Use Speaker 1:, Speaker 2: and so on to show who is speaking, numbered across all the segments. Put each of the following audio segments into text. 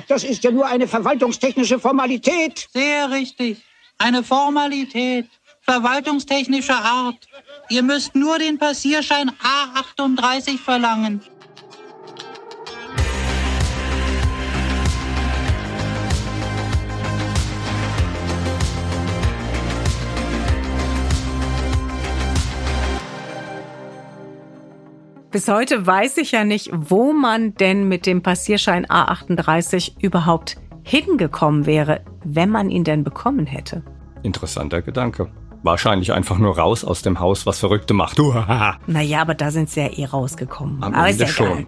Speaker 1: Das ist ja nur eine verwaltungstechnische Formalität.
Speaker 2: Sehr richtig. Eine Formalität. Verwaltungstechnischer Art. Ihr müsst nur den Passierschein A38 verlangen.
Speaker 3: Bis heute weiß ich ja nicht, wo man denn mit dem Passierschein A38 überhaupt hingekommen wäre, wenn man ihn denn bekommen hätte.
Speaker 4: Interessanter Gedanke. Wahrscheinlich einfach nur raus aus dem Haus, was Verrückte macht.
Speaker 3: naja, aber da sind sie ja eh rausgekommen.
Speaker 4: Am
Speaker 3: aber
Speaker 4: Ende
Speaker 3: ist ja
Speaker 4: schon.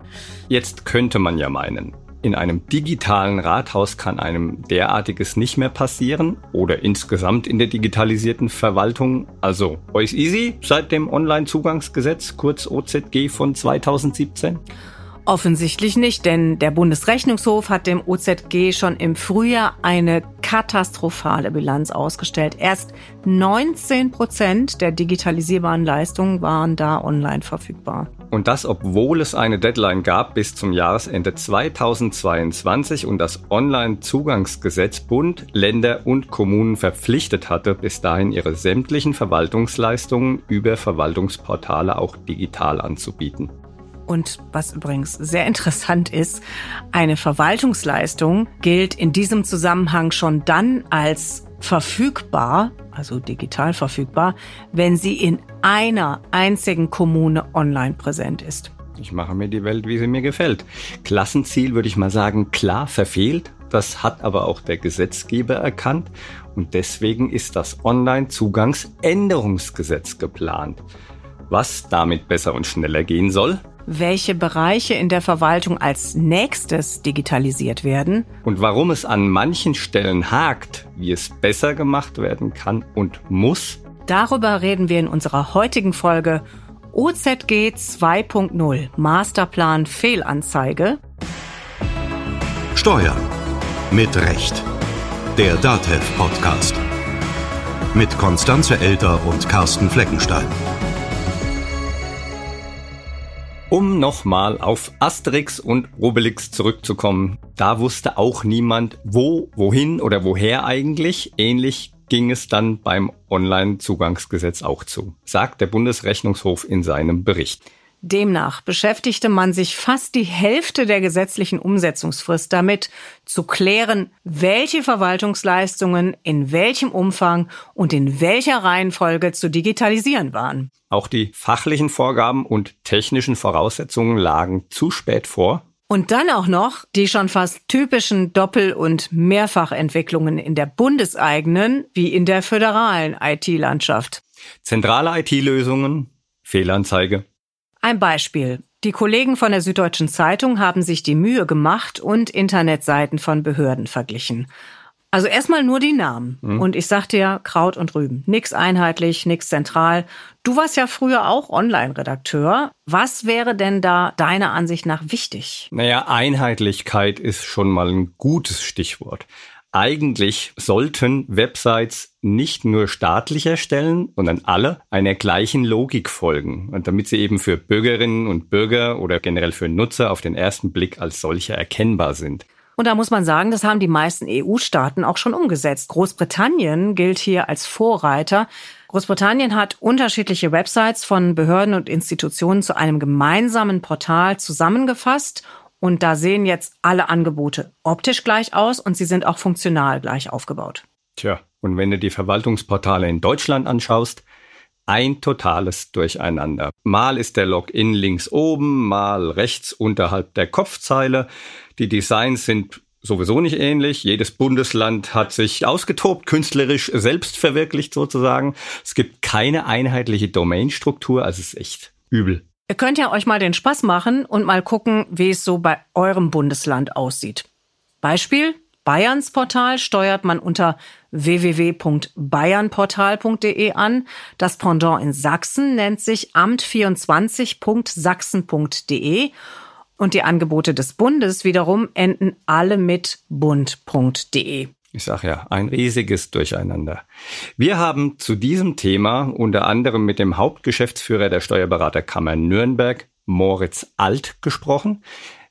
Speaker 4: Jetzt könnte man ja meinen, in einem digitalen Rathaus kann einem derartiges nicht mehr passieren oder insgesamt in der digitalisierten Verwaltung. Also, euch easy seit dem Onlinezugangsgesetz, kurz OZG von 2017?
Speaker 3: Offensichtlich nicht, denn der Bundesrechnungshof hat dem OZG schon im Frühjahr eine katastrophale Bilanz ausgestellt. Erst 19 Prozent der digitalisierbaren Leistungen waren da online verfügbar.
Speaker 4: Und das, obwohl es eine Deadline gab bis zum Jahresende 2022 und das Onlinezugangsgesetz Bund, Länder und Kommunen verpflichtet hatte, bis dahin ihre sämtlichen Verwaltungsleistungen über Verwaltungsportale auch digital anzubieten.
Speaker 3: Und was übrigens sehr interessant ist, eine Verwaltungsleistung gilt in diesem Zusammenhang schon dann als verfügbar, also digital verfügbar, wenn sie in einer einzigen Kommune online präsent ist.
Speaker 4: Ich mache mir die Welt, wie sie mir gefällt. Klassenziel würde ich mal sagen, klar verfehlt. Das hat aber auch der Gesetzgeber erkannt und deswegen ist das Online-Zugangsänderungsgesetz geplant. Was damit besser und schneller gehen soll,
Speaker 3: welche Bereiche in der Verwaltung als nächstes digitalisiert werden
Speaker 4: und warum es an manchen Stellen hakt, wie es besser gemacht werden kann und muss.
Speaker 3: Darüber reden wir in unserer heutigen Folge OZG 2.0 Masterplan Fehlanzeige.
Speaker 5: Steuern mit Recht. Der DATEV Podcast. Mit Konstanze Elter und Carsten Fleckenstein.
Speaker 4: Um nochmal auf Asterix und Obelix zurückzukommen, da wusste auch niemand, wo, wohin oder woher eigentlich. Ähnlich ging es dann beim Online-Zugangsgesetz auch zu, sagt der Bundesrechnungshof in seinem Bericht.
Speaker 3: Demnach beschäftigte man sich fast die Hälfte der gesetzlichen Umsetzungsfrist damit, zu klären, welche Verwaltungsleistungen in welchem Umfang und in welcher Reihenfolge zu digitalisieren waren.
Speaker 4: Auch die fachlichen Vorgaben und technischen Voraussetzungen lagen zu spät vor.
Speaker 3: Und dann auch noch die schon fast typischen Doppel- und Mehrfachentwicklungen in der bundeseigenen wie in der föderalen IT-Landschaft.
Speaker 4: Zentrale IT-Lösungen, Fehlanzeige,
Speaker 3: ein Beispiel. Die Kollegen von der Süddeutschen Zeitung haben sich die Mühe gemacht und Internetseiten von Behörden verglichen. Also erstmal nur die Namen. Mhm. Und ich sagte ja, Kraut und Rüben. Nix einheitlich, nix zentral. Du warst ja früher auch Online-Redakteur. Was wäre denn da deiner Ansicht nach wichtig?
Speaker 4: Naja, Einheitlichkeit ist schon mal ein gutes Stichwort. Eigentlich sollten Websites nicht nur staatlich erstellen, sondern alle einer gleichen Logik folgen. Und damit sie eben für Bürgerinnen und Bürger oder generell für Nutzer auf den ersten Blick als solche erkennbar sind.
Speaker 3: Und da muss man sagen, das haben die meisten EU-Staaten auch schon umgesetzt. Großbritannien gilt hier als Vorreiter. Großbritannien hat unterschiedliche Websites von Behörden und Institutionen zu einem gemeinsamen Portal zusammengefasst und da sehen jetzt alle Angebote optisch gleich aus und sie sind auch funktional gleich aufgebaut.
Speaker 4: Tja, und wenn du die Verwaltungsportale in Deutschland anschaust, ein totales Durcheinander. Mal ist der Login links oben, mal rechts unterhalb der Kopfzeile. Die Designs sind sowieso nicht ähnlich. Jedes Bundesland hat sich ausgetobt, künstlerisch selbst verwirklicht sozusagen. Es gibt keine einheitliche Domainstruktur, also es ist echt übel.
Speaker 3: Ihr könnt ja euch mal den Spaß machen und mal gucken, wie es so bei eurem Bundesland aussieht. Beispiel, Bayerns Portal steuert man unter www.bayernportal.de an. Das Pendant in Sachsen nennt sich amt24.sachsen.de und die Angebote des Bundes wiederum enden alle mit bund.de.
Speaker 4: Ich sage ja, ein riesiges Durcheinander. Wir haben zu diesem Thema unter anderem mit dem Hauptgeschäftsführer der Steuerberaterkammer Nürnberg, Moritz Alt, gesprochen.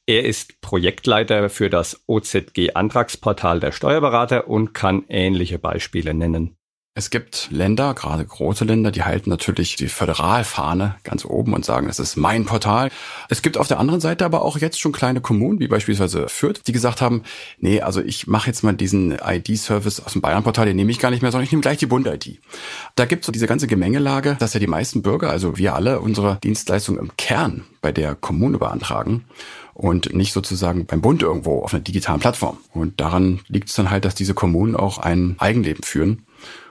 Speaker 4: Er ist Projektleiter für das OZG-Antragsportal der Steuerberater und kann ähnliche Beispiele nennen.
Speaker 6: Es gibt Länder, gerade große Länder, die halten natürlich die Föderalfahne ganz oben und sagen, das ist mein Portal. Es gibt auf der anderen Seite aber auch jetzt schon kleine Kommunen, wie beispielsweise Fürth, die gesagt haben, nee, also ich mache jetzt mal diesen ID-Service aus dem Bayern-Portal, den nehme ich gar nicht mehr, sondern ich nehme gleich die Bund-ID. Da gibt es so diese ganze Gemengelage, dass ja die meisten Bürger, also wir alle, unsere Dienstleistung im Kern bei der Kommune beantragen und nicht sozusagen beim Bund irgendwo auf einer digitalen Plattform. Und daran liegt es dann halt, dass diese Kommunen auch ein Eigenleben führen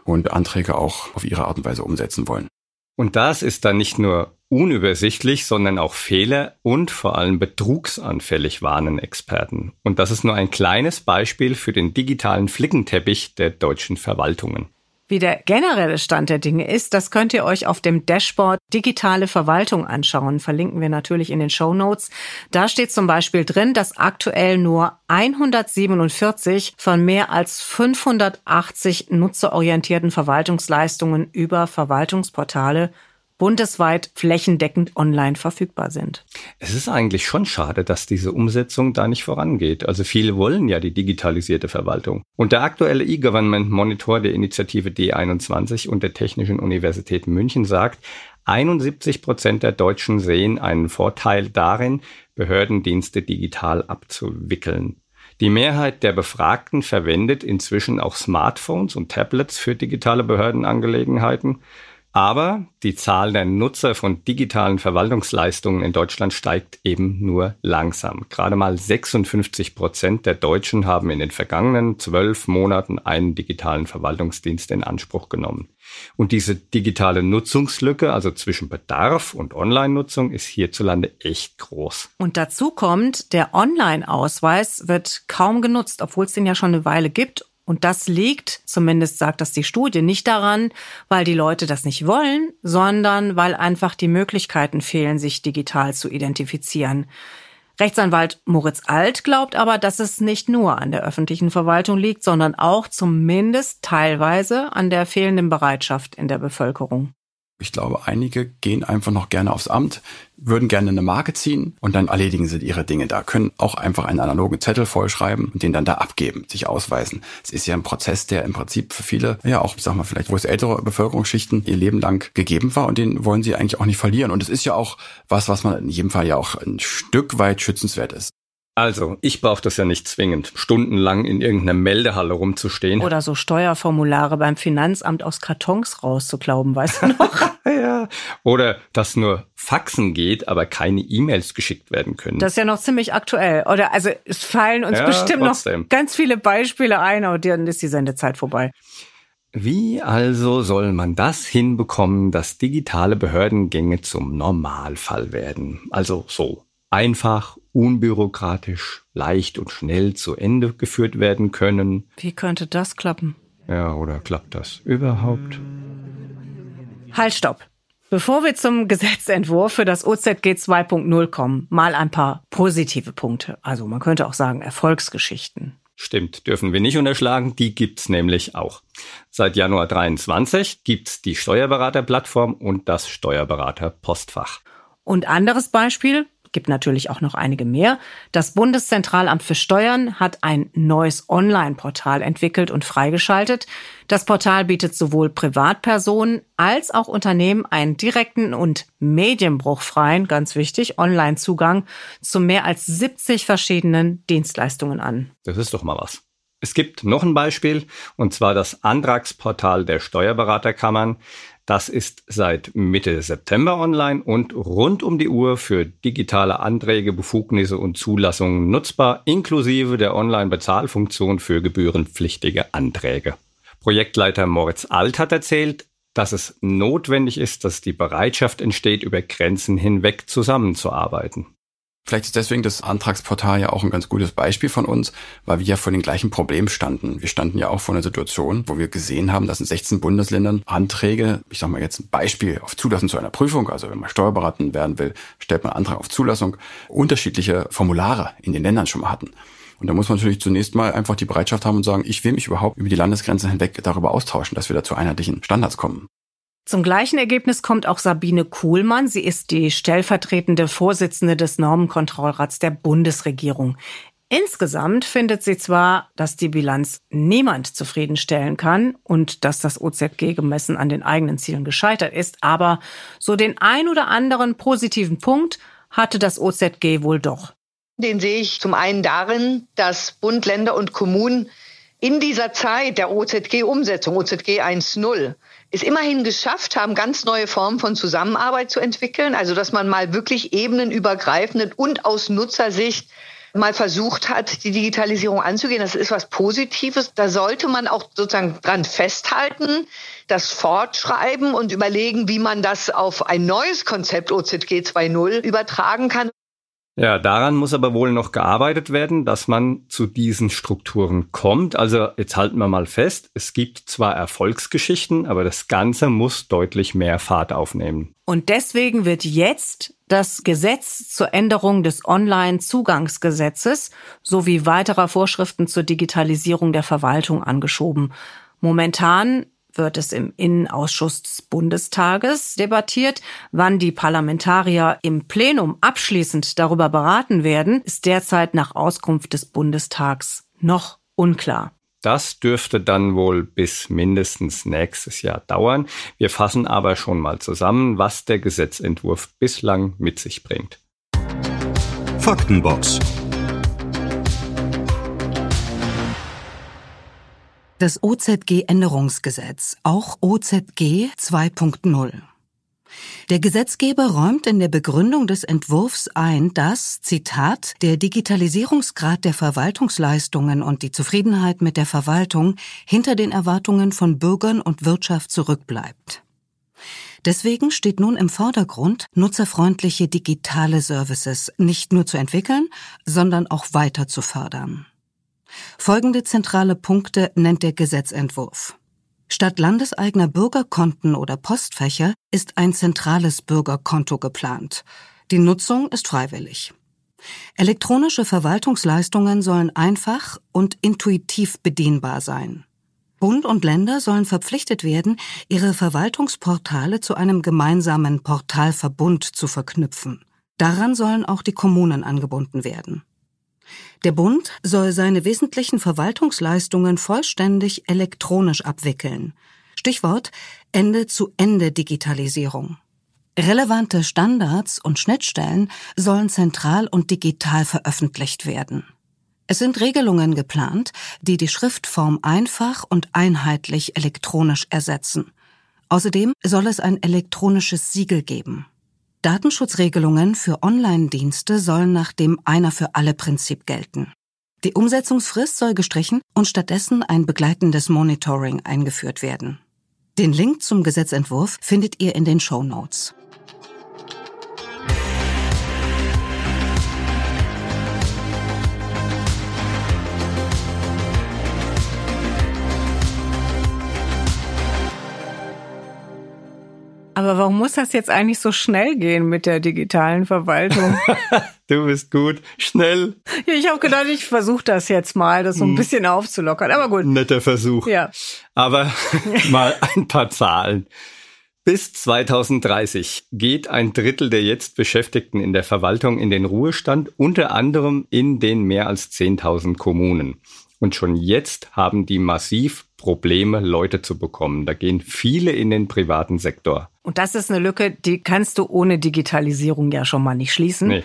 Speaker 6: und Anträge auch auf ihre Art und Weise umsetzen wollen.
Speaker 4: Und das ist dann nicht nur unübersichtlich, sondern auch fehler- und vor allem betrugsanfällig warnen Experten. Und das ist nur ein kleines Beispiel für den digitalen Flickenteppich der deutschen Verwaltungen.
Speaker 3: Wie der generelle Stand der Dinge ist, das könnt ihr euch auf dem Dashboard Digitale Verwaltung anschauen. Verlinken wir natürlich in den Show Notes. Da steht zum Beispiel drin, dass aktuell nur 147 von mehr als 580 nutzerorientierten Verwaltungsleistungen über Verwaltungsportale bundesweit flächendeckend online verfügbar sind.
Speaker 4: Es ist eigentlich schon schade, dass diese Umsetzung da nicht vorangeht. Also viele wollen ja die digitalisierte Verwaltung. Und der aktuelle E-Government Monitor der Initiative D21 und der Technischen Universität München sagt, 71 Prozent der Deutschen sehen einen Vorteil darin, Behördendienste digital abzuwickeln. Die Mehrheit der Befragten verwendet inzwischen auch Smartphones und Tablets für digitale Behördenangelegenheiten. Aber die Zahl der Nutzer von digitalen Verwaltungsleistungen in Deutschland steigt eben nur langsam. Gerade mal 56 Prozent der Deutschen haben in den vergangenen zwölf Monaten einen digitalen Verwaltungsdienst in Anspruch genommen. Und diese digitale Nutzungslücke, also zwischen Bedarf und Online-Nutzung, ist hierzulande echt groß.
Speaker 3: Und dazu kommt, der Online-Ausweis wird kaum genutzt, obwohl es den ja schon eine Weile gibt und das liegt, zumindest sagt das die Studie, nicht daran, weil die Leute das nicht wollen, sondern weil einfach die Möglichkeiten fehlen, sich digital zu identifizieren. Rechtsanwalt Moritz Alt glaubt aber, dass es nicht nur an der öffentlichen Verwaltung liegt, sondern auch zumindest teilweise an der fehlenden Bereitschaft in der Bevölkerung.
Speaker 6: Ich glaube, einige gehen einfach noch gerne aufs Amt, würden gerne eine Marke ziehen und dann erledigen sie ihre Dinge da, können auch einfach einen analogen Zettel vollschreiben und den dann da abgeben, sich ausweisen. Es ist ja ein Prozess, der im Prinzip für viele, ja auch, ich sag mal, vielleicht wo es ältere Bevölkerungsschichten ihr Leben lang gegeben war und den wollen sie eigentlich auch nicht verlieren. Und es ist ja auch was, was man in jedem Fall ja auch ein Stück weit schützenswert ist.
Speaker 4: Also, ich brauche das ja nicht zwingend, stundenlang in irgendeiner Meldehalle rumzustehen.
Speaker 3: Oder so Steuerformulare beim Finanzamt aus Kartons rauszuklauben, weißt du noch?
Speaker 4: ja. Oder dass nur Faxen geht, aber keine E-Mails geschickt werden können.
Speaker 3: Das ist ja noch ziemlich aktuell. Oder also es fallen uns ja, bestimmt trotzdem. noch ganz viele Beispiele ein, aber dann ist die Sendezeit vorbei.
Speaker 4: Wie also soll man das hinbekommen, dass digitale Behördengänge zum Normalfall werden? Also so einfach, unbürokratisch, leicht und schnell zu Ende geführt werden können.
Speaker 3: Wie könnte das klappen?
Speaker 4: Ja, oder klappt das überhaupt?
Speaker 3: Halt, stopp. Bevor wir zum Gesetzentwurf für das OZG 2.0 kommen, mal ein paar positive Punkte. Also man könnte auch sagen Erfolgsgeschichten.
Speaker 4: Stimmt, dürfen wir nicht unterschlagen, die gibt's nämlich auch. Seit Januar 23 gibt's die Steuerberaterplattform und das Steuerberaterpostfach.
Speaker 3: Und anderes Beispiel, gibt natürlich auch noch einige mehr. Das Bundeszentralamt für Steuern hat ein neues Online-Portal entwickelt und freigeschaltet. Das Portal bietet sowohl Privatpersonen als auch Unternehmen einen direkten und medienbruchfreien, ganz wichtig, Online-Zugang zu mehr als 70 verschiedenen Dienstleistungen an.
Speaker 4: Das ist doch mal was. Es gibt noch ein Beispiel, und zwar das Antragsportal der Steuerberaterkammern. Das ist seit Mitte September online und rund um die Uhr für digitale Anträge, Befugnisse und Zulassungen nutzbar, inklusive der Online-Bezahlfunktion für gebührenpflichtige Anträge. Projektleiter Moritz Alt hat erzählt, dass es notwendig ist, dass die Bereitschaft entsteht, über Grenzen hinweg zusammenzuarbeiten.
Speaker 6: Vielleicht ist deswegen das Antragsportal ja auch ein ganz gutes Beispiel von uns, weil wir ja vor den gleichen Problemen standen. Wir standen ja auch vor einer Situation, wo wir gesehen haben, dass in 16 Bundesländern Anträge, ich sage mal jetzt ein Beispiel auf Zulassung zu einer Prüfung, also wenn man Steuerberaten werden will, stellt man einen Antrag auf Zulassung, unterschiedliche Formulare in den Ländern schon mal hatten. Und da muss man natürlich zunächst mal einfach die Bereitschaft haben und sagen, ich will mich überhaupt über die Landesgrenzen hinweg darüber austauschen, dass wir da zu einheitlichen Standards kommen.
Speaker 3: Zum gleichen Ergebnis kommt auch Sabine Kuhlmann. Sie ist die stellvertretende Vorsitzende des Normenkontrollrats der Bundesregierung. Insgesamt findet sie zwar, dass die Bilanz niemand zufriedenstellen kann und dass das OZG gemessen an den eigenen Zielen gescheitert ist, aber so den ein oder anderen positiven Punkt hatte das OZG wohl doch.
Speaker 7: Den sehe ich zum einen darin, dass Bund, Länder und Kommunen in dieser Zeit der OZG-Umsetzung, OZG 1.0, es immerhin geschafft haben, ganz neue Formen von Zusammenarbeit zu entwickeln. Also, dass man mal wirklich ebenenübergreifend und aus Nutzersicht mal versucht hat, die Digitalisierung anzugehen. Das ist was Positives. Da sollte man auch sozusagen dran festhalten, das fortschreiben und überlegen, wie man das auf ein neues Konzept OZG 2.0 übertragen kann.
Speaker 4: Ja, daran muss aber wohl noch gearbeitet werden, dass man zu diesen Strukturen kommt. Also jetzt halten wir mal fest, es gibt zwar Erfolgsgeschichten, aber das Ganze muss deutlich mehr Fahrt aufnehmen.
Speaker 3: Und deswegen wird jetzt das Gesetz zur Änderung des Online-Zugangsgesetzes sowie weiterer Vorschriften zur Digitalisierung der Verwaltung angeschoben. Momentan wird es im Innenausschuss des Bundestages debattiert. Wann die Parlamentarier im Plenum abschließend darüber beraten werden, ist derzeit nach Auskunft des Bundestags noch unklar.
Speaker 4: Das dürfte dann wohl bis mindestens nächstes Jahr dauern. Wir fassen aber schon mal zusammen, was der Gesetzentwurf bislang mit sich bringt.
Speaker 5: Faktenbox.
Speaker 8: Das OZG-Änderungsgesetz, auch OZG 2.0. Der Gesetzgeber räumt in der Begründung des Entwurfs ein, dass, Zitat, der Digitalisierungsgrad der Verwaltungsleistungen und die Zufriedenheit mit der Verwaltung hinter den Erwartungen von Bürgern und Wirtschaft zurückbleibt. Deswegen steht nun im Vordergrund, nutzerfreundliche digitale Services nicht nur zu entwickeln, sondern auch weiter zu fördern. Folgende zentrale Punkte nennt der Gesetzentwurf. Statt landeseigener Bürgerkonten oder Postfächer ist ein zentrales Bürgerkonto geplant. Die Nutzung ist freiwillig. Elektronische Verwaltungsleistungen sollen einfach und intuitiv bedienbar sein. Bund und Länder sollen verpflichtet werden, ihre Verwaltungsportale zu einem gemeinsamen Portalverbund zu verknüpfen. Daran sollen auch die Kommunen angebunden werden. Der Bund soll seine wesentlichen Verwaltungsleistungen vollständig elektronisch abwickeln. Stichwort Ende-zu-Ende-Digitalisierung. Relevante Standards und Schnittstellen sollen zentral und digital veröffentlicht werden. Es sind Regelungen geplant, die die Schriftform einfach und einheitlich elektronisch ersetzen. Außerdem soll es ein elektronisches Siegel geben. Datenschutzregelungen für Online-Dienste sollen nach dem Einer für alle Prinzip gelten. Die Umsetzungsfrist soll gestrichen und stattdessen ein begleitendes Monitoring eingeführt werden. Den Link zum Gesetzentwurf findet ihr in den Show Notes.
Speaker 3: Aber warum muss das jetzt eigentlich so schnell gehen mit der digitalen Verwaltung?
Speaker 4: du bist gut, schnell.
Speaker 3: Ja, ich habe gedacht, ich versuche das jetzt mal, das so ein hm. bisschen aufzulockern. Aber gut.
Speaker 4: Netter Versuch.
Speaker 3: Ja.
Speaker 4: Aber mal ein paar Zahlen. Bis 2030 geht ein Drittel der jetzt Beschäftigten in der Verwaltung in den Ruhestand, unter anderem in den mehr als 10.000 Kommunen. Und schon jetzt haben die massiv Probleme, Leute zu bekommen. Da gehen viele in den privaten Sektor.
Speaker 3: Und das ist eine Lücke, die kannst du ohne Digitalisierung ja schon mal nicht schließen. Nee.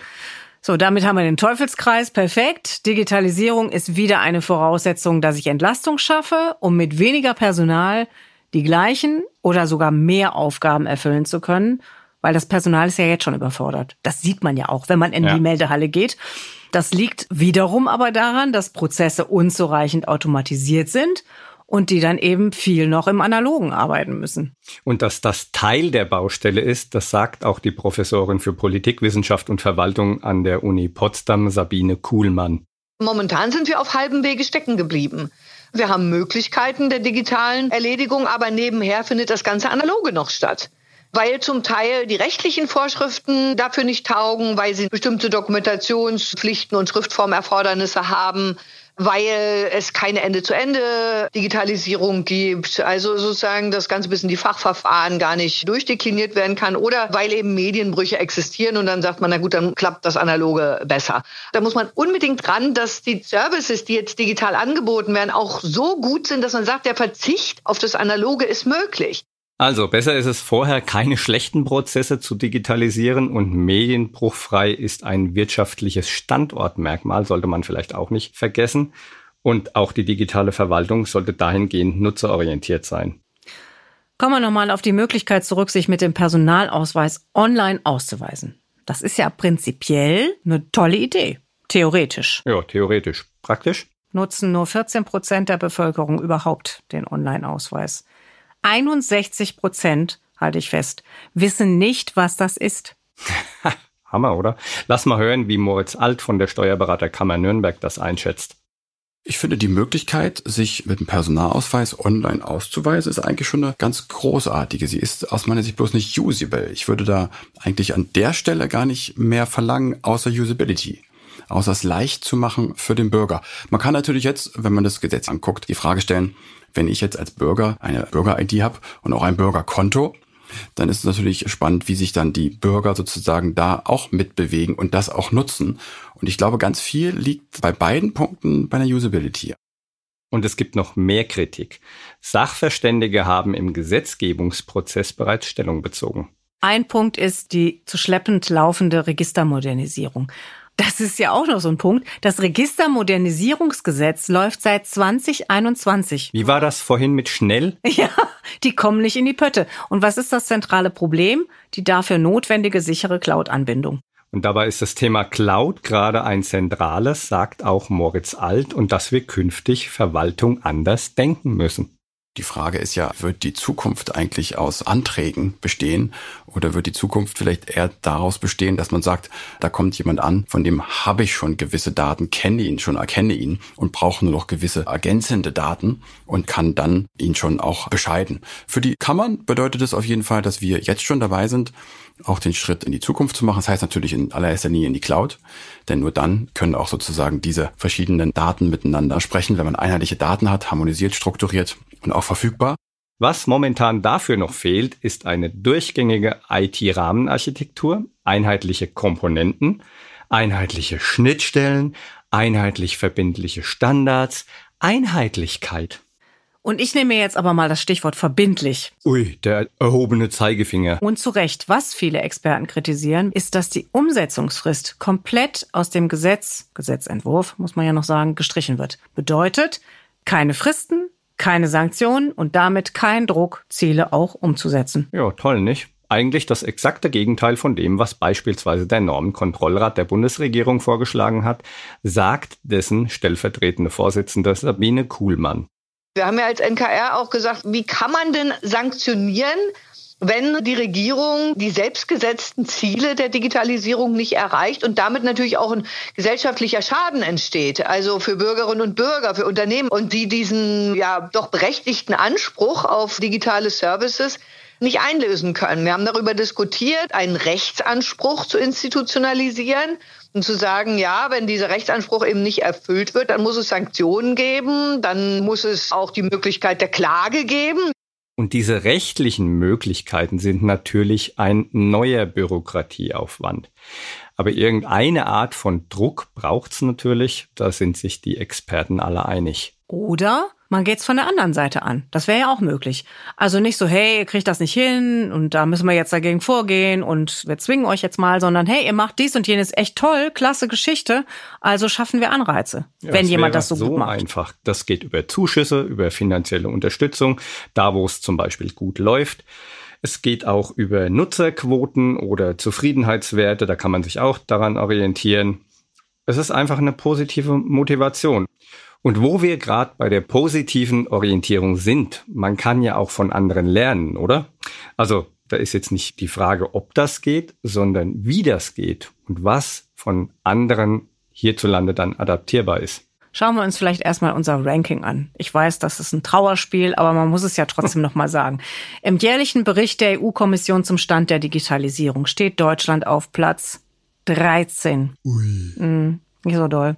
Speaker 3: So, damit haben wir den Teufelskreis. Perfekt. Digitalisierung ist wieder eine Voraussetzung, dass ich Entlastung schaffe, um mit weniger Personal die gleichen oder sogar mehr Aufgaben erfüllen zu können, weil das Personal ist ja jetzt schon überfordert. Das sieht man ja auch, wenn man in ja. die Meldehalle geht. Das liegt wiederum aber daran, dass Prozesse unzureichend automatisiert sind und die dann eben viel noch im Analogen arbeiten müssen.
Speaker 4: Und dass das Teil der Baustelle ist, das sagt auch die Professorin für Politikwissenschaft und Verwaltung an der Uni Potsdam, Sabine Kuhlmann.
Speaker 7: Momentan sind wir auf halbem Wege stecken geblieben. Wir haben Möglichkeiten der digitalen Erledigung, aber nebenher findet das ganze Analoge noch statt weil zum Teil die rechtlichen Vorschriften dafür nicht taugen, weil sie bestimmte Dokumentationspflichten und Schriftformerfordernisse haben, weil es keine Ende-zu-Ende-Digitalisierung gibt, also sozusagen das ganze bisschen die Fachverfahren gar nicht durchdekliniert werden kann oder weil eben Medienbrüche existieren und dann sagt man, na gut, dann klappt das Analoge besser. Da muss man unbedingt dran, dass die Services, die jetzt digital angeboten werden, auch so gut sind, dass man sagt, der Verzicht auf das Analoge ist möglich.
Speaker 4: Also besser ist es vorher, keine schlechten Prozesse zu digitalisieren und medienbruchfrei ist ein wirtschaftliches Standortmerkmal, sollte man vielleicht auch nicht vergessen. Und auch die digitale Verwaltung sollte dahingehend nutzerorientiert sein.
Speaker 3: Kommen wir nochmal auf die Möglichkeit zurück, sich mit dem Personalausweis online auszuweisen. Das ist ja prinzipiell eine tolle Idee. Theoretisch.
Speaker 4: Ja, theoretisch. Praktisch?
Speaker 3: Nutzen nur 14 Prozent der Bevölkerung überhaupt den Online-Ausweis. 61 Prozent, halte ich fest, wissen nicht, was das ist.
Speaker 4: Hammer, oder? Lass mal hören, wie Moritz Alt von der Steuerberaterkammer Nürnberg das einschätzt.
Speaker 6: Ich finde, die Möglichkeit, sich mit dem Personalausweis online auszuweisen, ist eigentlich schon eine ganz großartige. Sie ist aus meiner Sicht bloß nicht usable. Ich würde da eigentlich an der Stelle gar nicht mehr verlangen, außer Usability außer es leicht zu machen für den Bürger. Man kann natürlich jetzt, wenn man das Gesetz anguckt, die Frage stellen, wenn ich jetzt als Bürger eine Bürger-ID habe und auch ein Bürgerkonto, dann ist es natürlich spannend, wie sich dann die Bürger sozusagen da auch mitbewegen und das auch nutzen. Und ich glaube, ganz viel liegt bei beiden Punkten bei der Usability.
Speaker 4: Und es gibt noch mehr Kritik. Sachverständige haben im Gesetzgebungsprozess bereits Stellung bezogen.
Speaker 3: Ein Punkt ist die zu schleppend laufende Registermodernisierung. Das ist ja auch noch so ein Punkt. Das Registermodernisierungsgesetz läuft seit 2021.
Speaker 4: Wie war das vorhin mit schnell?
Speaker 3: Ja, die kommen nicht in die Pötte. Und was ist das zentrale Problem? Die dafür notwendige sichere Cloud-Anbindung.
Speaker 4: Und dabei ist das Thema Cloud gerade ein zentrales, sagt auch Moritz Alt, und dass wir künftig Verwaltung anders denken müssen.
Speaker 6: Die Frage ist ja, wird die Zukunft eigentlich aus Anträgen bestehen oder wird die Zukunft vielleicht eher daraus bestehen, dass man sagt, da kommt jemand an, von dem habe ich schon gewisse Daten, kenne ihn schon, erkenne ihn und brauche nur noch gewisse ergänzende Daten und kann dann ihn schon auch bescheiden. Für die Kammern bedeutet es auf jeden Fall, dass wir jetzt schon dabei sind, auch den Schritt in die Zukunft zu machen. Das heißt natürlich in allererster Linie in die Cloud, denn nur dann können auch sozusagen diese verschiedenen Daten miteinander sprechen, wenn man einheitliche Daten hat, harmonisiert, strukturiert und auch verfügbar.
Speaker 4: Was momentan dafür noch fehlt, ist eine durchgängige IT-Rahmenarchitektur, einheitliche Komponenten, einheitliche Schnittstellen, einheitlich verbindliche Standards, Einheitlichkeit.
Speaker 3: Und ich nehme jetzt aber mal das Stichwort verbindlich.
Speaker 4: Ui, der erhobene Zeigefinger.
Speaker 3: Und zu Recht, was viele Experten kritisieren, ist, dass die Umsetzungsfrist komplett aus dem Gesetz, Gesetzentwurf, muss man ja noch sagen, gestrichen wird. Bedeutet, keine Fristen, keine Sanktionen und damit kein Druck, Ziele auch umzusetzen.
Speaker 4: Ja, toll, nicht? Eigentlich das exakte Gegenteil von dem, was beispielsweise der Normenkontrollrat der Bundesregierung vorgeschlagen hat, sagt dessen stellvertretende Vorsitzende Sabine Kuhlmann.
Speaker 7: Wir haben ja als NKR auch gesagt, wie kann man denn sanktionieren, wenn die Regierung die selbstgesetzten Ziele der Digitalisierung nicht erreicht und damit natürlich auch ein gesellschaftlicher Schaden entsteht, also für Bürgerinnen und Bürger, für Unternehmen und die diesen ja doch berechtigten Anspruch auf digitale Services nicht einlösen können. Wir haben darüber diskutiert, einen Rechtsanspruch zu institutionalisieren und zu sagen, ja, wenn dieser Rechtsanspruch eben nicht erfüllt wird, dann muss es Sanktionen geben, dann muss es auch die Möglichkeit der Klage geben.
Speaker 4: Und diese rechtlichen Möglichkeiten sind natürlich ein neuer Bürokratieaufwand. Aber irgendeine Art von Druck braucht es natürlich, da sind sich die Experten alle einig.
Speaker 3: Oder man geht's von der anderen Seite an. Das wäre ja auch möglich. Also nicht so, hey, ihr kriegt das nicht hin und da müssen wir jetzt dagegen vorgehen und wir zwingen euch jetzt mal, sondern hey, ihr macht dies und jenes echt toll, klasse Geschichte, also schaffen wir Anreize, ja, wenn jemand das so, so gut macht.
Speaker 4: einfach. Das geht über Zuschüsse, über finanzielle Unterstützung, da wo es zum Beispiel gut läuft. Es geht auch über Nutzerquoten oder Zufriedenheitswerte, da kann man sich auch daran orientieren. Es ist einfach eine positive Motivation. Und wo wir gerade bei der positiven Orientierung sind, man kann ja auch von anderen lernen, oder? Also da ist jetzt nicht die Frage, ob das geht, sondern wie das geht und was von anderen hierzulande dann adaptierbar ist.
Speaker 3: Schauen wir uns vielleicht erstmal unser Ranking an. Ich weiß, das ist ein Trauerspiel, aber man muss es ja trotzdem nochmal sagen. Im jährlichen Bericht der EU-Kommission zum Stand der Digitalisierung steht Deutschland auf Platz 13. Ui. Mm, nicht so doll.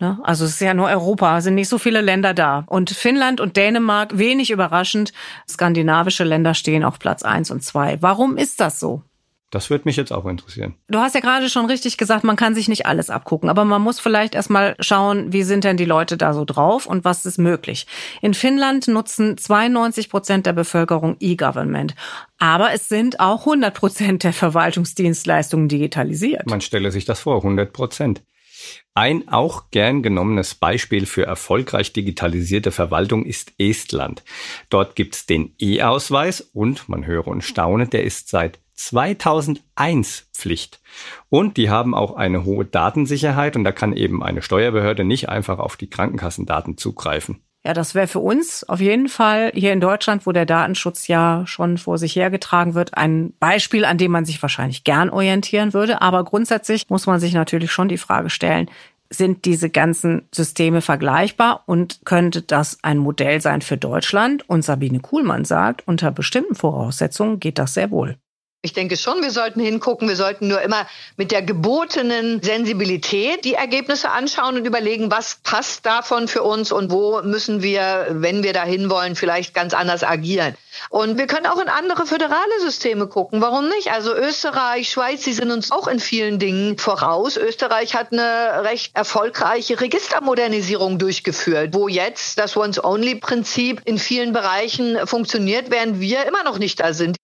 Speaker 3: Ne? Also es ist ja nur Europa, sind nicht so viele Länder da. Und Finnland und Dänemark, wenig überraschend, skandinavische Länder stehen auf Platz eins und zwei. Warum ist das so?
Speaker 4: Das würde mich jetzt auch interessieren.
Speaker 3: Du hast ja gerade schon richtig gesagt, man kann sich nicht alles abgucken, aber man muss vielleicht erstmal schauen, wie sind denn die Leute da so drauf und was ist möglich. In Finnland nutzen 92 Prozent der Bevölkerung E-Government, aber es sind auch 100 Prozent der Verwaltungsdienstleistungen digitalisiert.
Speaker 4: Man stelle sich das vor, 100 Prozent. Ein auch gern genommenes Beispiel für erfolgreich digitalisierte Verwaltung ist Estland. Dort gibt's den E-Ausweis und, man höre und staune, der ist seit 2001 Pflicht. Und die haben auch eine hohe Datensicherheit und da kann eben eine Steuerbehörde nicht einfach auf die Krankenkassendaten zugreifen.
Speaker 3: Ja, das wäre für uns auf jeden Fall hier in Deutschland, wo der Datenschutz ja schon vor sich hergetragen wird, ein Beispiel, an dem man sich wahrscheinlich gern orientieren würde. Aber grundsätzlich muss man sich natürlich schon die Frage stellen, sind diese ganzen Systeme vergleichbar und könnte das ein Modell sein für Deutschland? Und Sabine Kuhlmann sagt, unter bestimmten Voraussetzungen geht das sehr wohl.
Speaker 7: Ich denke schon, wir sollten hingucken. Wir sollten nur immer mit der gebotenen Sensibilität die Ergebnisse anschauen und überlegen, was passt davon für uns und wo müssen wir, wenn wir dahin wollen, vielleicht ganz anders agieren. Und wir können auch in andere föderale Systeme gucken. Warum nicht? Also Österreich, Schweiz, die sind uns auch in vielen Dingen voraus. Österreich hat eine recht erfolgreiche Registermodernisierung durchgeführt, wo jetzt das Once-Only-Prinzip in vielen Bereichen funktioniert, während wir immer noch nicht da sind.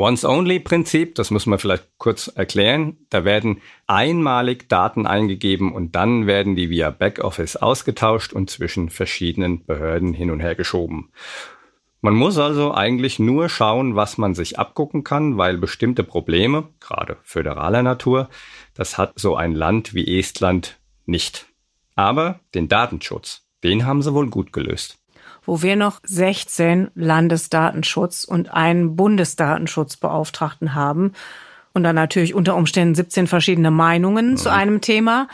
Speaker 4: Once-Only-Prinzip, das muss man vielleicht kurz erklären. Da werden einmalig Daten eingegeben und dann werden die via Backoffice ausgetauscht und zwischen verschiedenen Behörden hin und her geschoben. Man muss also eigentlich nur schauen, was man sich abgucken kann, weil bestimmte Probleme, gerade föderaler Natur, das hat so ein Land wie Estland nicht. Aber den Datenschutz, den haben sie wohl gut gelöst
Speaker 3: wo wir noch 16 Landesdatenschutz und einen Bundesdatenschutzbeauftragten haben und dann natürlich unter Umständen 17 verschiedene Meinungen mhm. zu einem Thema.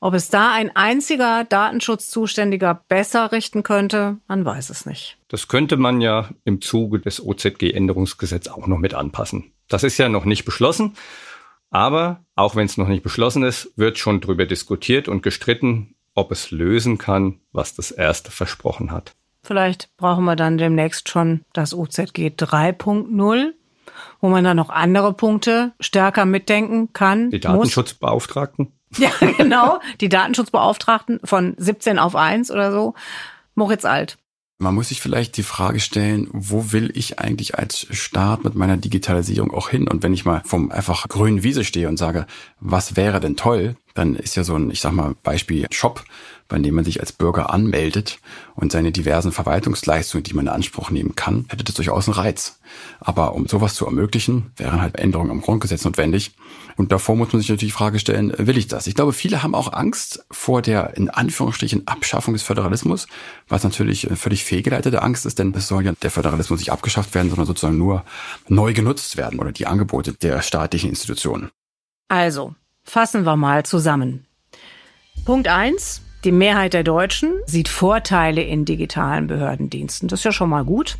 Speaker 3: Ob es da ein einziger Datenschutzzuständiger besser richten könnte, man weiß es nicht.
Speaker 4: Das könnte man ja im Zuge des OZG-Änderungsgesetzes auch noch mit anpassen. Das ist ja noch nicht beschlossen, aber auch wenn es noch nicht beschlossen ist, wird schon darüber diskutiert und gestritten, ob es lösen kann, was das erste versprochen hat.
Speaker 3: Vielleicht brauchen wir dann demnächst schon das OZG 3.0, wo man dann noch andere Punkte stärker mitdenken kann.
Speaker 4: Die Datenschutzbeauftragten?
Speaker 3: Muss. Ja, genau. Die Datenschutzbeauftragten von 17 auf 1 oder so. Moritz Alt.
Speaker 6: Man muss sich vielleicht die Frage stellen, wo will ich eigentlich als Staat mit meiner Digitalisierung auch hin? Und wenn ich mal vom einfach grünen Wiese stehe und sage, was wäre denn toll, dann ist ja so ein, ich sag mal, Beispiel Shop, bei dem man sich als Bürger anmeldet und seine diversen Verwaltungsleistungen, die man in Anspruch nehmen kann, hätte das durchaus einen Reiz. Aber um sowas zu ermöglichen, wären halt Änderungen am Grundgesetz notwendig. Und davor muss man sich natürlich die Frage stellen, will ich das? Ich glaube, viele haben auch Angst vor der, in Anführungsstrichen, Abschaffung des Föderalismus, was natürlich völlig fehlgeleitete Angst ist, denn es soll ja der Föderalismus nicht abgeschafft werden, sondern sozusagen nur neu genutzt werden oder die Angebote der staatlichen Institutionen.
Speaker 3: Also, fassen wir mal zusammen. Punkt eins: die Mehrheit der Deutschen sieht Vorteile in digitalen Behördendiensten. Das ist ja schon mal gut.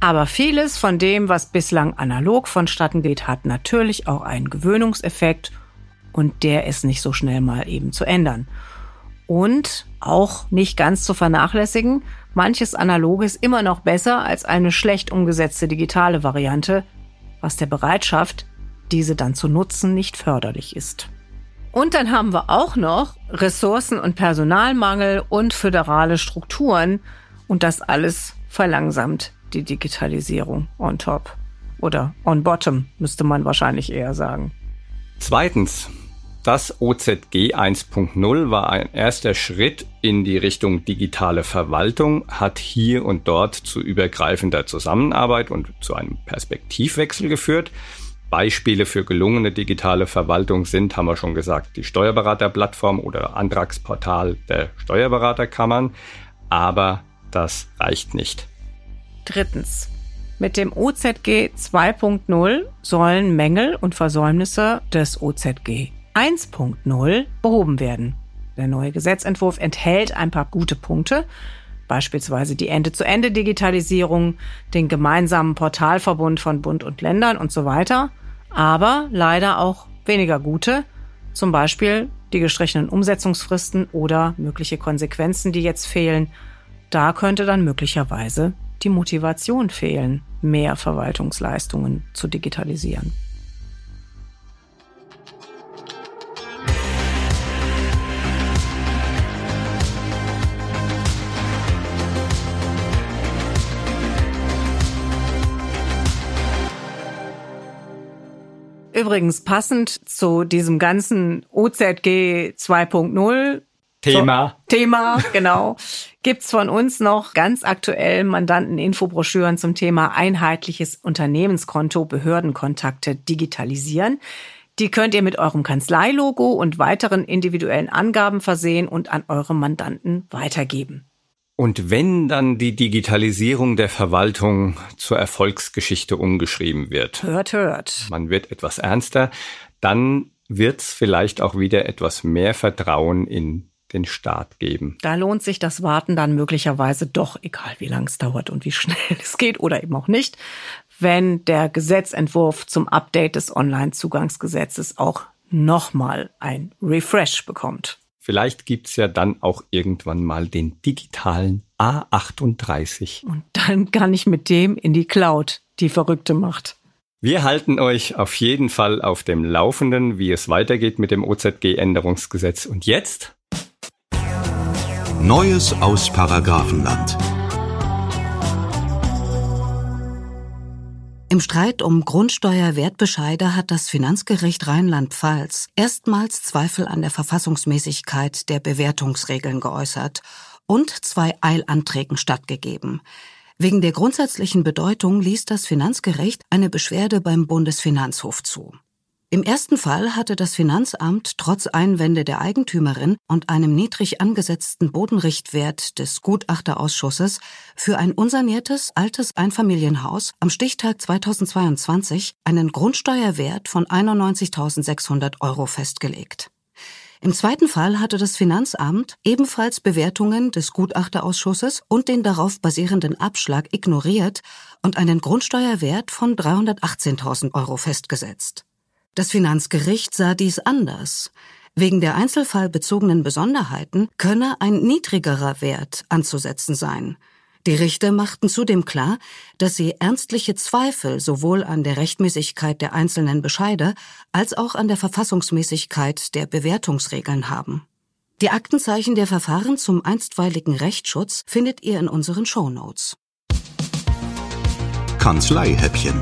Speaker 3: Aber vieles von dem, was bislang analog vonstatten geht, hat natürlich auch einen Gewöhnungseffekt und der ist nicht so schnell mal eben zu ändern. Und auch nicht ganz zu vernachlässigen, manches Analoge ist immer noch besser als eine schlecht umgesetzte digitale Variante, was der Bereitschaft, diese dann zu nutzen, nicht förderlich ist. Und dann haben wir auch noch Ressourcen- und Personalmangel und föderale Strukturen. Und das alles verlangsamt die Digitalisierung on top. Oder on bottom, müsste man wahrscheinlich eher sagen.
Speaker 4: Zweitens, das OZG 1.0 war ein erster Schritt in die Richtung digitale Verwaltung, hat hier und dort zu übergreifender Zusammenarbeit und zu einem Perspektivwechsel geführt. Beispiele für gelungene digitale Verwaltung sind, haben wir schon gesagt, die Steuerberaterplattform oder Antragsportal der Steuerberaterkammern. Aber das reicht nicht.
Speaker 3: Drittens. Mit dem OZG 2.0 sollen Mängel und Versäumnisse des OZG 1.0 behoben werden. Der neue Gesetzentwurf enthält ein paar gute Punkte, beispielsweise die Ende-zu-Ende-Digitalisierung, den gemeinsamen Portalverbund von Bund und Ländern und so weiter aber leider auch weniger gute, zum Beispiel die gestrichenen Umsetzungsfristen oder mögliche Konsequenzen, die jetzt fehlen, da könnte dann möglicherweise die Motivation fehlen, mehr Verwaltungsleistungen zu digitalisieren. Übrigens passend zu diesem ganzen OZG 2.0
Speaker 4: Thema.
Speaker 3: So, Thema, genau. Gibt's von uns noch ganz aktuell Mandanten-Infobroschüren zum Thema einheitliches Unternehmenskonto, Behördenkontakte digitalisieren. Die könnt ihr mit eurem Kanzleilogo und weiteren individuellen Angaben versehen und an eure Mandanten weitergeben.
Speaker 4: Und wenn dann die Digitalisierung der Verwaltung zur Erfolgsgeschichte umgeschrieben wird,
Speaker 3: hört, hört,
Speaker 4: man wird etwas ernster, dann wird's vielleicht auch wieder etwas mehr Vertrauen in den Staat geben.
Speaker 3: Da lohnt sich das Warten dann möglicherweise doch, egal wie lang es dauert und wie schnell es geht oder eben auch nicht, wenn der Gesetzentwurf zum Update des Online-Zugangsgesetzes auch nochmal ein Refresh bekommt.
Speaker 4: Vielleicht gibt's ja dann auch irgendwann mal den digitalen A38.
Speaker 3: Und dann kann ich mit dem in die Cloud die verrückte Macht.
Speaker 4: Wir halten euch auf jeden Fall auf dem Laufenden, wie es weitergeht mit dem OZG-Änderungsgesetz. Und jetzt?
Speaker 5: Neues aus Paragrafenland.
Speaker 8: Im Streit um Grundsteuerwertbescheide hat das Finanzgericht Rheinland-Pfalz erstmals Zweifel an der Verfassungsmäßigkeit der Bewertungsregeln geäußert und zwei Eilanträgen stattgegeben. Wegen der grundsätzlichen Bedeutung ließ das Finanzgericht eine Beschwerde beim Bundesfinanzhof zu. Im ersten Fall hatte das Finanzamt trotz Einwände der Eigentümerin und einem niedrig angesetzten Bodenrichtwert des Gutachterausschusses für ein unsaniertes altes Einfamilienhaus am Stichtag 2022 einen Grundsteuerwert von 91.600 Euro festgelegt. Im zweiten Fall hatte das Finanzamt ebenfalls Bewertungen des Gutachterausschusses und den darauf basierenden Abschlag ignoriert und einen Grundsteuerwert von 318.000 Euro festgesetzt. Das Finanzgericht sah dies anders. Wegen der einzelfallbezogenen Besonderheiten könne ein niedrigerer Wert anzusetzen sein. Die Richter machten zudem klar, dass sie ernstliche Zweifel sowohl an der Rechtmäßigkeit der einzelnen Bescheide als auch an der Verfassungsmäßigkeit der Bewertungsregeln haben. Die Aktenzeichen der Verfahren zum einstweiligen Rechtsschutz findet ihr in unseren Shownotes.
Speaker 5: Kanzleihäppchen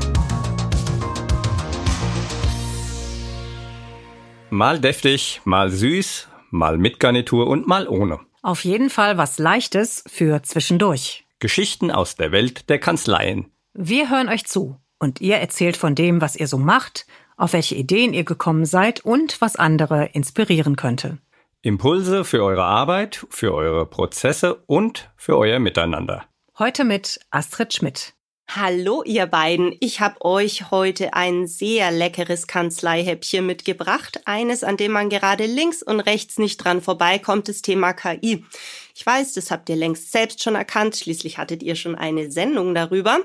Speaker 4: Mal deftig, mal süß, mal mit Garnitur und mal ohne.
Speaker 3: Auf jeden Fall was Leichtes für zwischendurch.
Speaker 4: Geschichten aus der Welt der Kanzleien.
Speaker 3: Wir hören euch zu und ihr erzählt von dem, was ihr so macht, auf welche Ideen ihr gekommen seid und was andere inspirieren könnte.
Speaker 4: Impulse für eure Arbeit, für eure Prozesse und für euer Miteinander.
Speaker 3: Heute mit Astrid Schmidt.
Speaker 9: Hallo ihr beiden, ich habe euch heute ein sehr leckeres Kanzleihäppchen mitgebracht. Eines, an dem man gerade links und rechts nicht dran vorbeikommt, das Thema KI. Ich weiß, das habt ihr längst selbst schon erkannt, schließlich hattet ihr schon eine Sendung darüber.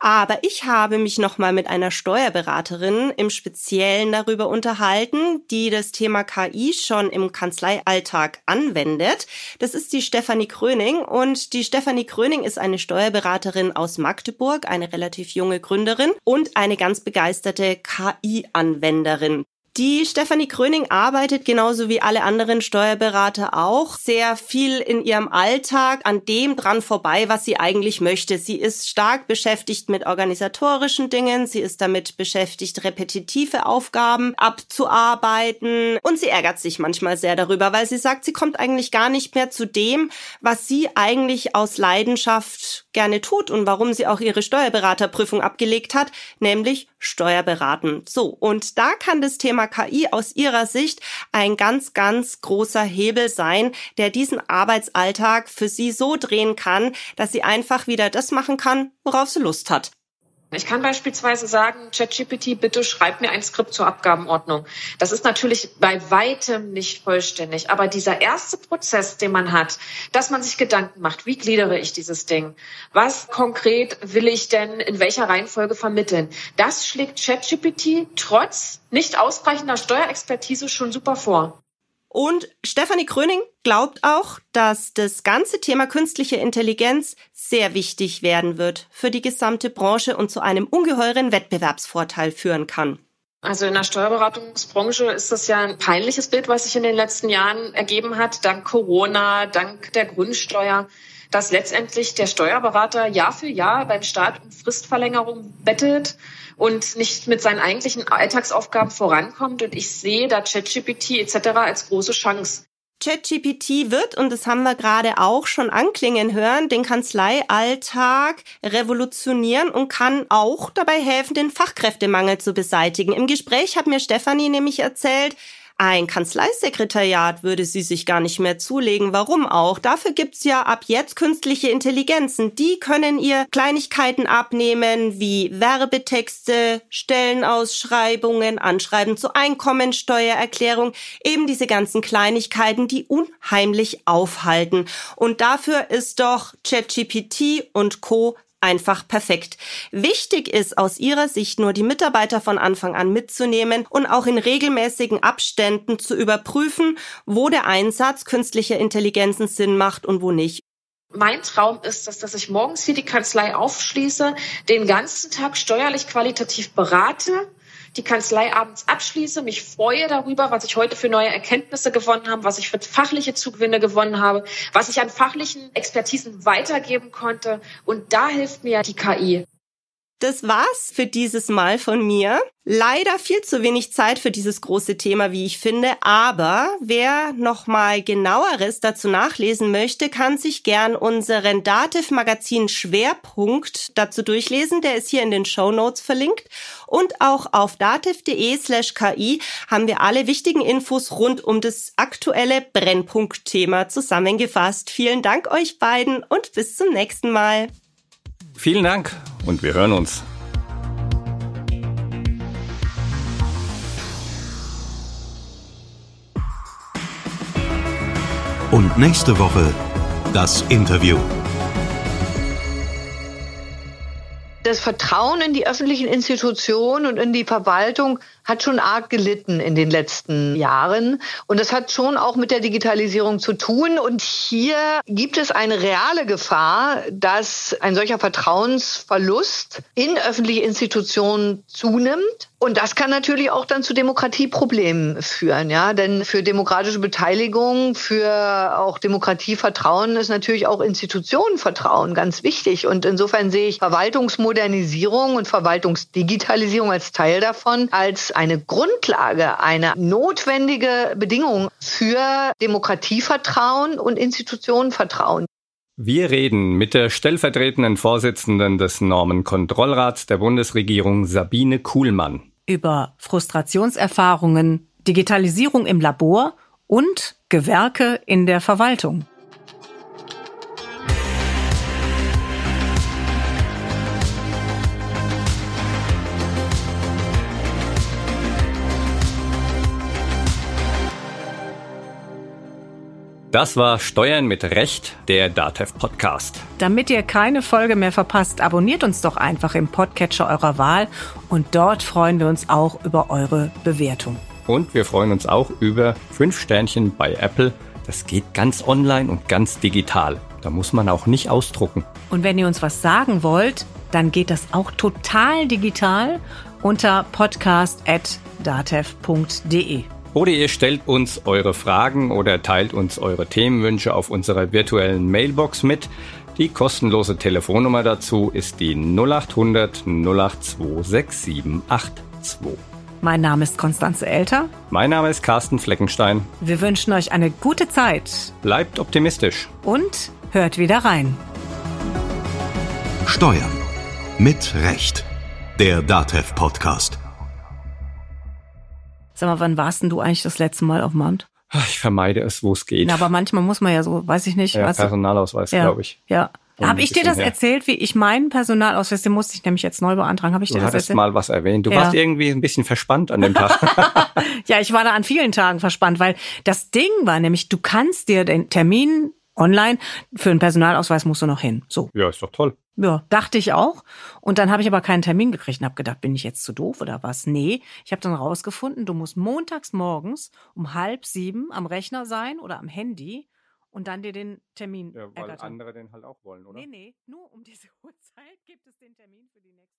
Speaker 9: Aber ich habe mich nochmal mit einer Steuerberaterin im Speziellen darüber unterhalten, die das Thema KI schon im Kanzleialltag anwendet. Das ist die Stefanie Kröning und die Stefanie Kröning ist eine Steuerberaterin aus Magdeburg, eine relativ junge Gründerin und eine ganz begeisterte KI-Anwenderin. Die Stefanie Kröning arbeitet genauso wie alle anderen Steuerberater auch sehr viel in ihrem Alltag an dem dran vorbei, was sie eigentlich möchte. Sie ist stark beschäftigt mit organisatorischen Dingen. Sie ist damit beschäftigt, repetitive Aufgaben abzuarbeiten. Und sie ärgert sich manchmal sehr darüber, weil sie sagt, sie kommt eigentlich gar nicht mehr zu dem, was sie eigentlich aus Leidenschaft gerne tut und warum sie auch ihre Steuerberaterprüfung abgelegt hat, nämlich Steuerberaten. So. Und da kann das Thema KI aus Ihrer Sicht ein ganz, ganz großer Hebel sein, der diesen Arbeitsalltag für Sie so drehen kann, dass sie einfach wieder das machen kann, worauf sie Lust hat.
Speaker 10: Ich kann beispielsweise sagen, ChatGPT, bitte schreib mir ein Skript zur Abgabenordnung. Das ist natürlich bei weitem nicht vollständig, aber dieser erste Prozess, den man hat, dass man sich Gedanken macht, wie gliedere ich dieses Ding? Was konkret will ich denn in welcher Reihenfolge vermitteln? Das schlägt ChatGPT trotz nicht ausreichender Steuerexpertise schon super vor.
Speaker 9: Und Stefanie Kröning glaubt auch, dass das ganze Thema künstliche Intelligenz sehr wichtig werden wird für die gesamte Branche und zu einem ungeheuren Wettbewerbsvorteil führen kann.
Speaker 10: Also in der Steuerberatungsbranche ist das ja ein peinliches Bild, was sich in den letzten Jahren ergeben hat, dank Corona, dank der Grundsteuer, dass letztendlich der Steuerberater Jahr für Jahr beim Staat um Fristverlängerung bettet und nicht mit seinen eigentlichen Alltagsaufgaben vorankommt. Und ich sehe da ChatGPT etc. als große Chance.
Speaker 9: ChatGPT wird, und das haben wir gerade auch schon anklingen hören, den Kanzleialltag revolutionieren und kann auch dabei helfen, den Fachkräftemangel zu beseitigen. Im Gespräch hat mir Stefanie nämlich erzählt, ein Kanzleisekretariat würde sie sich gar nicht mehr zulegen. Warum auch? Dafür gibt's ja ab jetzt künstliche Intelligenzen. Die können ihr Kleinigkeiten abnehmen wie Werbetexte, Stellenausschreibungen, Anschreiben zur Einkommensteuererklärung, eben diese ganzen Kleinigkeiten, die unheimlich aufhalten. Und dafür ist doch ChatGPT und Co einfach perfekt. Wichtig ist aus ihrer Sicht nur, die Mitarbeiter von Anfang an mitzunehmen und auch in regelmäßigen Abständen zu überprüfen, wo der Einsatz künstlicher Intelligenzen Sinn macht und wo nicht.
Speaker 10: Mein Traum ist es, dass ich morgens hier die Kanzlei aufschließe, den ganzen Tag steuerlich qualitativ berate, die Kanzlei abends abschließe, mich freue darüber, was ich heute für neue Erkenntnisse gewonnen habe, was ich für fachliche Zugewinne gewonnen habe, was ich an fachlichen Expertisen weitergeben konnte. Und da hilft mir die KI.
Speaker 9: Das war's für dieses Mal von mir. Leider viel zu wenig Zeit für dieses große Thema, wie ich finde. Aber wer noch mal genaueres dazu nachlesen möchte, kann sich gern unseren Dativ Magazin Schwerpunkt dazu durchlesen. Der ist hier in den Show Notes verlinkt. Und auch auf dativ.de slash KI haben wir alle wichtigen Infos rund um das aktuelle Brennpunktthema zusammengefasst. Vielen Dank euch beiden und bis zum nächsten Mal.
Speaker 4: Vielen Dank und wir hören uns.
Speaker 5: Und nächste Woche das Interview.
Speaker 7: Das Vertrauen in die öffentlichen Institutionen und in die Verwaltung hat schon arg gelitten in den letzten Jahren. Und das hat schon auch mit der Digitalisierung zu tun. Und hier gibt es eine reale Gefahr, dass ein solcher Vertrauensverlust in öffentliche Institutionen zunimmt. Und das kann natürlich auch dann zu Demokratieproblemen führen, ja. Denn für demokratische Beteiligung, für auch Demokratievertrauen ist natürlich auch Institutionenvertrauen ganz wichtig. Und insofern sehe ich Verwaltungsmodernisierung und Verwaltungsdigitalisierung als Teil davon als eine Grundlage, eine notwendige Bedingung für Demokratievertrauen und Institutionenvertrauen.
Speaker 4: Wir reden mit der stellvertretenden Vorsitzenden des Normenkontrollrats der Bundesregierung Sabine Kuhlmann
Speaker 3: über Frustrationserfahrungen, Digitalisierung im Labor und Gewerke in der Verwaltung.
Speaker 4: Das war Steuern mit Recht, der DATEV Podcast.
Speaker 3: Damit ihr keine Folge mehr verpasst, abonniert uns doch einfach im Podcatcher eurer Wahl und dort freuen wir uns auch über eure Bewertung.
Speaker 4: Und wir freuen uns auch über fünf Sternchen bei Apple. Das geht ganz online und ganz digital. Da muss man auch nicht ausdrucken.
Speaker 3: Und wenn ihr uns was sagen wollt, dann geht das auch total digital unter podcast.datev.de.
Speaker 4: Oder ihr stellt uns eure Fragen oder teilt uns eure Themenwünsche auf unserer virtuellen Mailbox mit. Die kostenlose Telefonnummer dazu ist die 0800 082 6782.
Speaker 3: Mein Name ist Konstanze Elter.
Speaker 4: Mein Name ist Carsten Fleckenstein.
Speaker 3: Wir wünschen euch eine gute Zeit.
Speaker 4: Bleibt optimistisch.
Speaker 3: Und hört wieder rein.
Speaker 5: Steuern. Mit Recht. Der DATEV Podcast.
Speaker 3: Sag mal, wann warst denn du eigentlich das letzte Mal auf dem Amt?
Speaker 4: Ich vermeide es, wo es geht.
Speaker 3: Na, aber manchmal muss man ja so, weiß ich nicht.
Speaker 4: Ja, Personalausweis,
Speaker 3: ja,
Speaker 4: glaube ich.
Speaker 3: Ja. Habe ich dir das her. erzählt, wie ich meinen Personalausweis, den musste ich nämlich jetzt neu beantragen. Habe ich
Speaker 4: du
Speaker 3: dir das
Speaker 4: hattest
Speaker 3: erzählt?
Speaker 4: mal was erwähnt. Du ja. warst irgendwie ein bisschen verspannt an dem Tag.
Speaker 3: ja, ich war da an vielen Tagen verspannt, weil das Ding war nämlich, du kannst dir den Termin online für einen Personalausweis musst du noch hin. So.
Speaker 4: Ja, ist doch toll.
Speaker 3: Ja, dachte ich auch. Und dann habe ich aber keinen Termin gekriegt und habe gedacht, bin ich jetzt zu doof oder was? Nee, ich habe dann rausgefunden, du musst montags morgens um halb sieben am Rechner sein oder am Handy und dann dir den Termin
Speaker 4: Ja, weil
Speaker 3: ergattern.
Speaker 4: andere den halt auch wollen, oder?
Speaker 3: Nee, nee, nur um diese Uhrzeit gibt es den Termin für die nächsten,